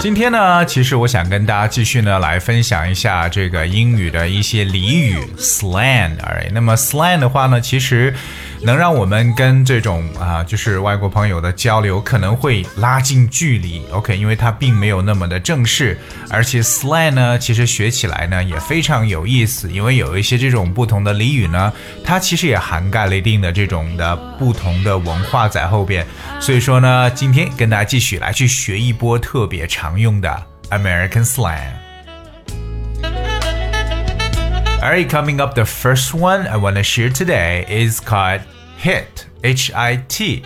今天呢，其实我想跟大家继续呢来分享一下这个英语的一些俚语 slang，OK？那么 slang 的话呢，其实。能让我们跟这种啊，就是外国朋友的交流可能会拉近距离。OK，因为它并没有那么的正式，而且 slang 呢，其实学起来呢也非常有意思，因为有一些这种不同的俚语呢，它其实也涵盖了一定的这种的不同的文化在后边。所以说呢，今天跟大家继续来去学一波特别常用的 American slang。Alright, coming up, the first one I want to share today is called hit, H I T.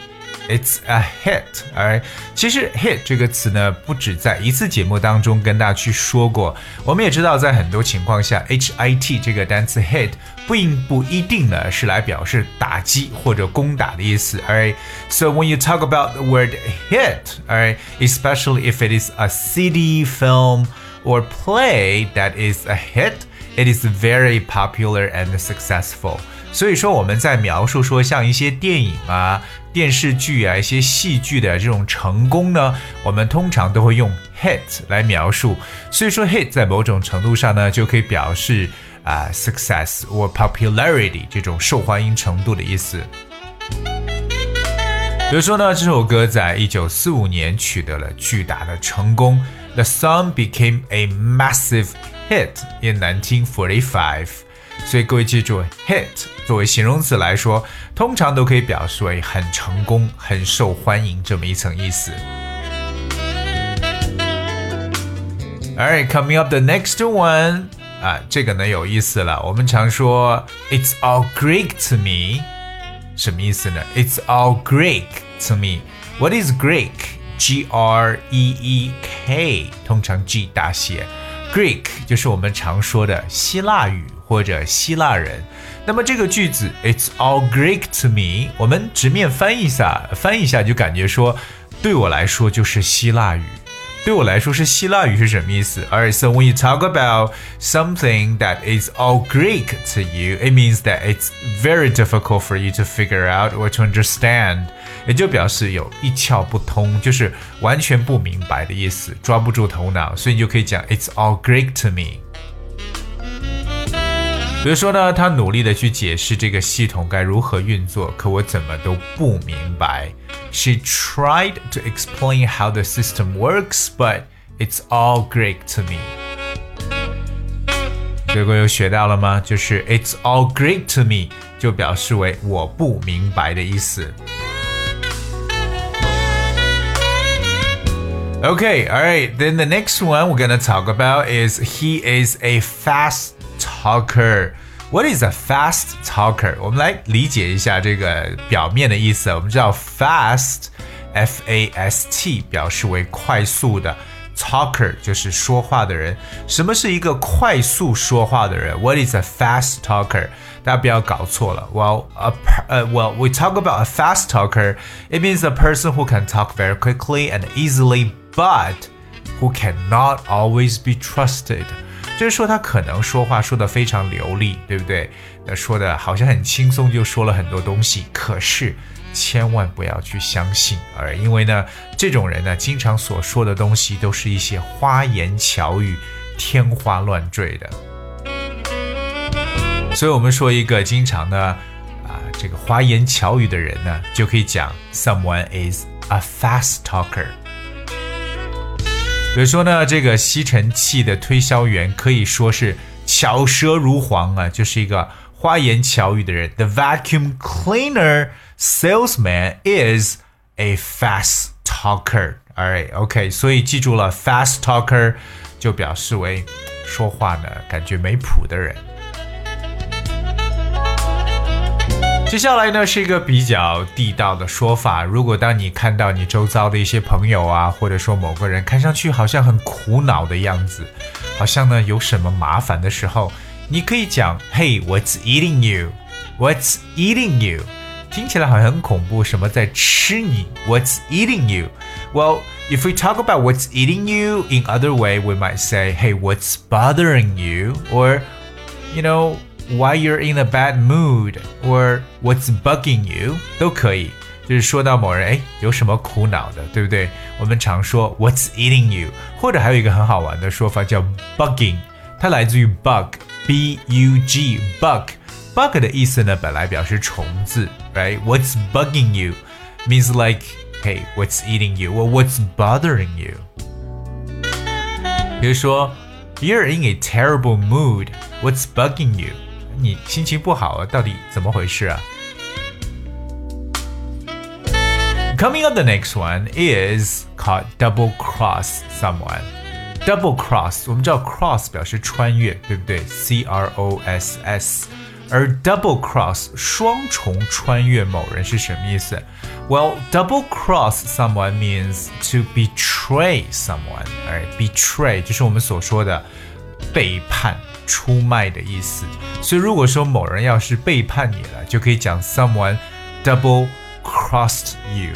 It's a hit, alright. 其实 hit 这个词呢，不止在一次节目当中跟大家去说过。我们也知道，在很多情况下，H I T 这个单词 hit 并不一定呢是来表示打击或者攻打的意思。Alright, so when you talk about the word hit, alright, especially if it is a CD, film, or play that is a hit. It is very popular and successful。所以说我们在描述说像一些电影啊、 电视剧啊、一些戏剧的这种成功呢，我们通常都会用 hit 来描述。所以说 hit 在某种程度上呢，就可以表示啊 success or popularity 这种受欢迎程度的意思。比如说呢，这首歌在一九四五年取得了巨大的成功，The song became a massive hit in 1945。所以各位记住，hit 作为形容词来说，通常都可以表示为很成功、很受欢迎这么一层意思。Alright, coming up the next one 啊，这个呢有意思了。我们常说 "It's all Greek to me"，什么意思呢？It's all Greek to me. What is Greek? G R E E K，通常 G 大写。Greek 就是我们常说的希腊语 或者希腊人。那么这个句子 It's all Greek to me，我们直面翻译一下，翻译一下就感觉说，对我来说就是希腊语。对我来说是希腊语是什么意思？Alright, so when you talk about something that is all Greek to you, it means that it's very difficult for you to figure out or to understand. 也就表示有一窍不通，就是完全不明白的意思，抓不住头脑，所以你就可以讲 It's all Greek to me。 比如说呢，他努力的去解释这个系统该如何运作，可我怎么都不明白。She tried to explain how the system works, but it's all Greek to me. 结果又学到了吗？就是 It's all Greek to me 就表示为我不明白的意思。Okay, all right. Then the next one we're gonna talk about is he is a fast talker. What is a fast talker？我们来理解一下这个表面的意思。我们知道 fast，f a s t 表示为快速的，talker 就是说话的人。什么是一个快速说话的人？What is a fast talker？大家不要搞错了。Well, a uh, well, we talk about a fast talker. It means a person who can talk very quickly and easily, but who cannot always be trusted. 就是说他可能说话说得非常流利，对不对？那说的好像很轻松，就说了很多东西。可是千万不要去相信，而因为呢，这种人呢，经常所说的东西都是一些花言巧语、天花乱坠的。所以，我们说一个经常呢，啊，这个花言巧语的人呢，就可以讲，someone is a fast talker。所以说呢，这个吸尘器的推销员可以说是巧舌如簧啊，就是一个花言巧语的人。The vacuum cleaner salesman is a fast talker. Alright, OK，所以记住了，fast talker 就表示为说话呢感觉没谱的人。接下来呢是一个比较地道的说法。如果当你看到你周遭的一些朋友啊，或者说某个人看上去好像很苦恼的样子，好像呢有什么麻烦的时候，你可以讲：“Hey, what's eating you? What's eating you?” 听起来好像很恐怖，什么在吃你？What's eating you? Well, if we talk about what's eating you in other way, we might say, "Hey, what's bothering you?" or you know why you're in a bad mood or what's bugging you 都可以。就是说到某人哎有什么苦恼的，对不对？我们常说 What's eating you？或者还有一个很好玩的说法叫 bugging，它来自于 bug，b u g bug。bug 的意思呢，本来表示虫子，right？What's bugging you means like hey what's eating you or what's bothering you？比如说 You're in a terrible mood. What's bugging you？ 你心情不好啊，到底怎么回事啊？Coming up, the next one is called double cross someone. Double cross，我们知道 cross 表示穿越，对不对？C R O S S。而 double cross 双重穿越某人是什么意思？Well, double cross someone means to betray someone. Right, betray 就是我们所说的背叛、 出卖的意思。所以如果说某人要是背叛你了，就可以讲 someone double crossed you。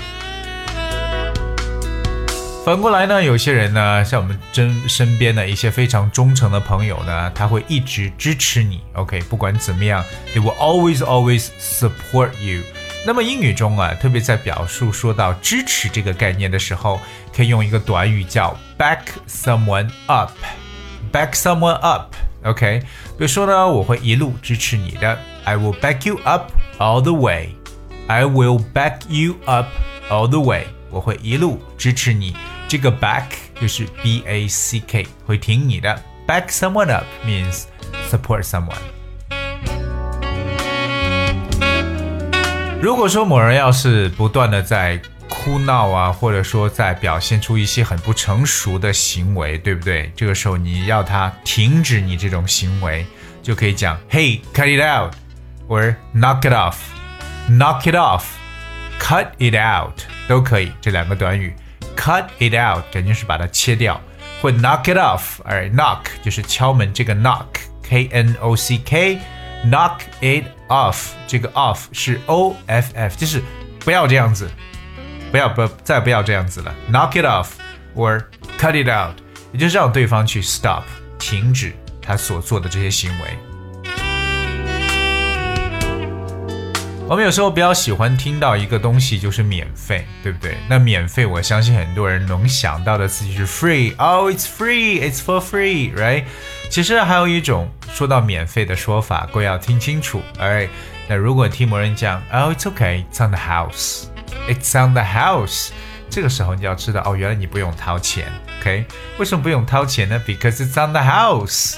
反过来呢，有些人呢，像我们真身边的一些非常忠诚的朋友呢，他会一直支持你。OK，不管怎么样，they will always always support you。那么英语中啊，特别在表述说到支持这个概念的时候，可以用一个短语叫 back someone up。back someone up。OK，比如说呢，我会一路支持你的，I will back you up all the way。I will back you up all the way。我会一路支持你。这个 back 就是 b a c k，会挺你的。Back someone up means support someone。如果说某人要是不断的在 哭闹啊，或者说在表现出一些很不成熟的行为，对不对？这个时候你要他停止你这种行为，就可以讲 Hey, cut it out, or knock it off, knock it off, cut it out 都可以。这两个短语。cut it out 感觉是把它切掉，或 knock it off，而 knock 就是敲门这个 knock，k n o c k，knock it off 这个 off 是 o f f，就是不要这样子，不要不再不要这样子了，knock it off or cut it out，也就是让对方去 stop 停止他所做的这些行为。我们有时候比较喜欢听到一个东西就是免费，对不对？那免费，我相信很多人能想到的词就是 free。Oh, it's free, it's for free, right？其实还有一种说到免费的说法，各位要听清楚。Alright，那如果听某人讲，Oh, it's okay, it's on the house, it's on the house，这个时候你要知道，哦，原来你不用掏钱，OK？为什么不用掏钱呢？Because it's on the house。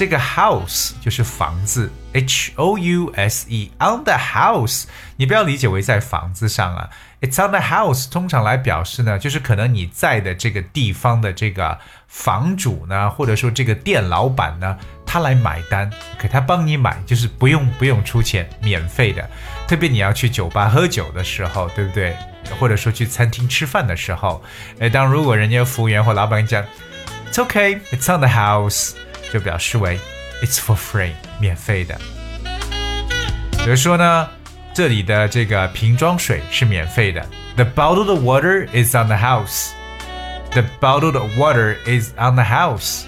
这个 house 就是房子，H O U S E，on the house，你不要理解为在房子上啊，It's on the house，通常来表示呢，就是可能你在的这个地方的这个房主呢，或者说这个店老板呢，他来买单，给他帮你买，就是不用不用出钱，免费的。特别你要去酒吧喝酒的时候，对不对？或者说去餐厅吃饭的时候，哎，当如果人家服务员或老板讲，It's okay，It's on the house。就表示为 "It's for free"，免费的。比如说呢，这里的这个瓶装水是免费的。The bottled water is on the house. The bottled water is on the house.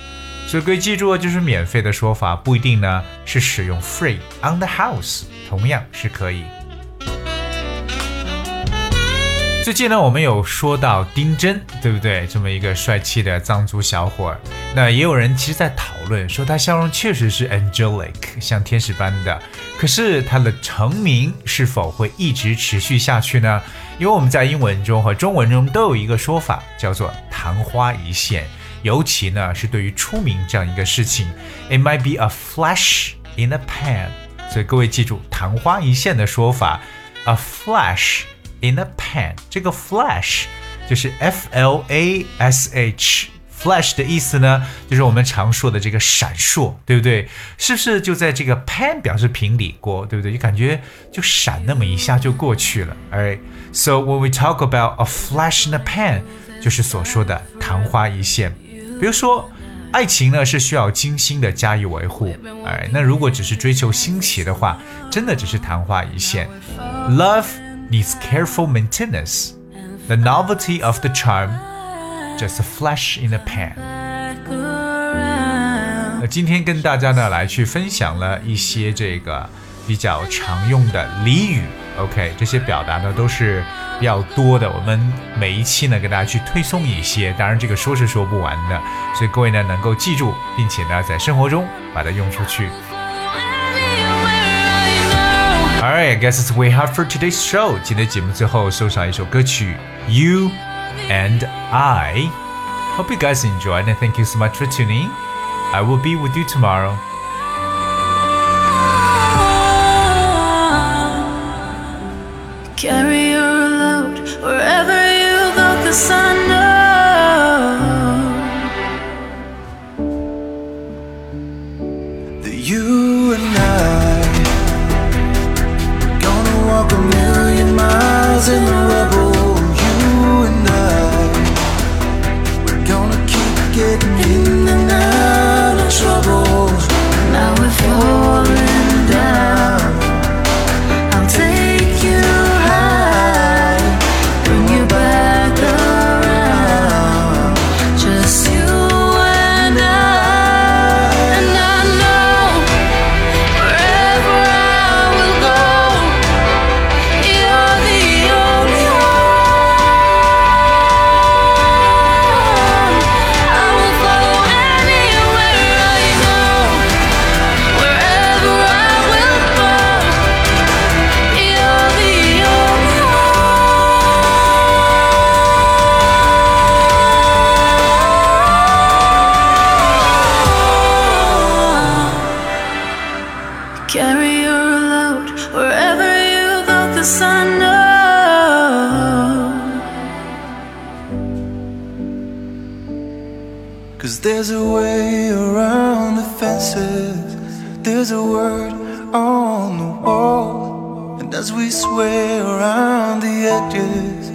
所以各位记住，就是免费的说法不一定呢是使用 free on the house，同样是可以。最近呢，我们有说到丁真，对不对？这么一个帅气的藏族小伙儿，那也有人其实在讨论说他笑容确实是 angelic，像天使般的。可是他的成名是否会一直持续下去呢？因为我们在英文中和中文中都有一个说法叫做昙花一现，尤其呢是对于出名这样一个事情，it might be a flash in a pan。所以各位记住昙花一现的说法，a flash。In a pan，这个 flash 就是 F L A S H，flash 的意思呢，就是我们常说的这个闪烁，对不对？是不是就在这个 pan 表示平底锅，对不对？就感觉就闪那么一下就过去了。Alright，so when we talk about a flash in a pan，就是所说的昙花一现。比如说，爱情呢是需要精心的加以维护，哎，那如果只是追求新奇的话，真的只是昙花一现。Love。Needs careful maintenance. The novelty of the charm, just a flash in the pan. 那今天跟大家呢来去分享了一些这个比较常用的俚语。OK，这些表达呢都是比较多的。我们每一期呢给大家去推送一些，当然这个说是说不完的，所以各位呢能够记住，并且呢在生活中把它用出去。Alright, I guess it's we have for today's show. 今天节目最后送上一首歌曲《You and I》。Hope you guys enjoyed and thank you so much for tuning. I will be with you tomorrow. Carry your load wherever you go, cause I There's a way around the fences, there's a word on the wall. And as we sway around the edges,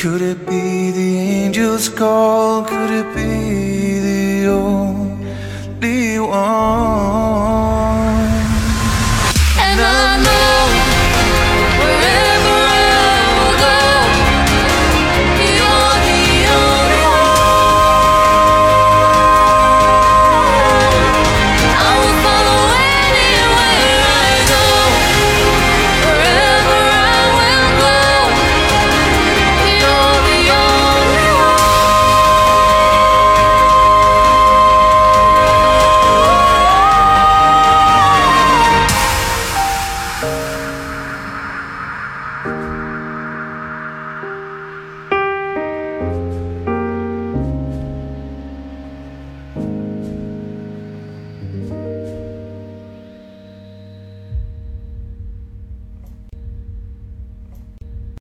could it be the angel's call? Could it be the only one?